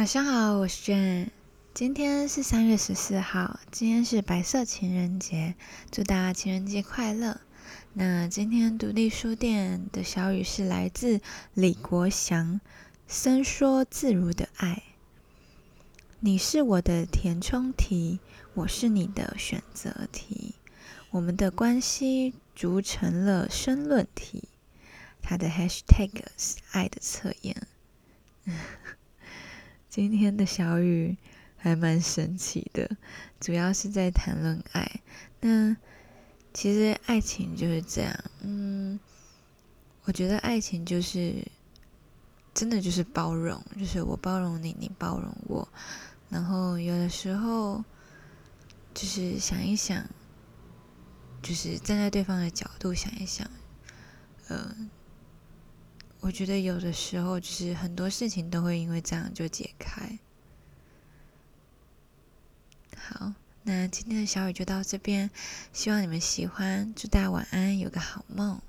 晚上好，我是 Jane。今天是三月十四号，今天是白色情人节，祝大家情人节快乐。那今天独立书店的小语是来自李国祥，伸缩自如的爱。你是我的填充题，我是你的选择题，我们的关系逐成了申论题。它的 hashtag 是爱的测验。今天的小雨还蛮神奇的，主要是在谈论爱。那其实爱情就是这样，嗯，我觉得爱情就是真的就是包容，就是我包容你，你包容我。然后有的时候就是想一想，就是站在对方的角度想一想，嗯。我觉得有的时候，就是很多事情都会因为这样就解开。好，那今天的小雨就到这边，希望你们喜欢，祝大家晚安，有个好梦。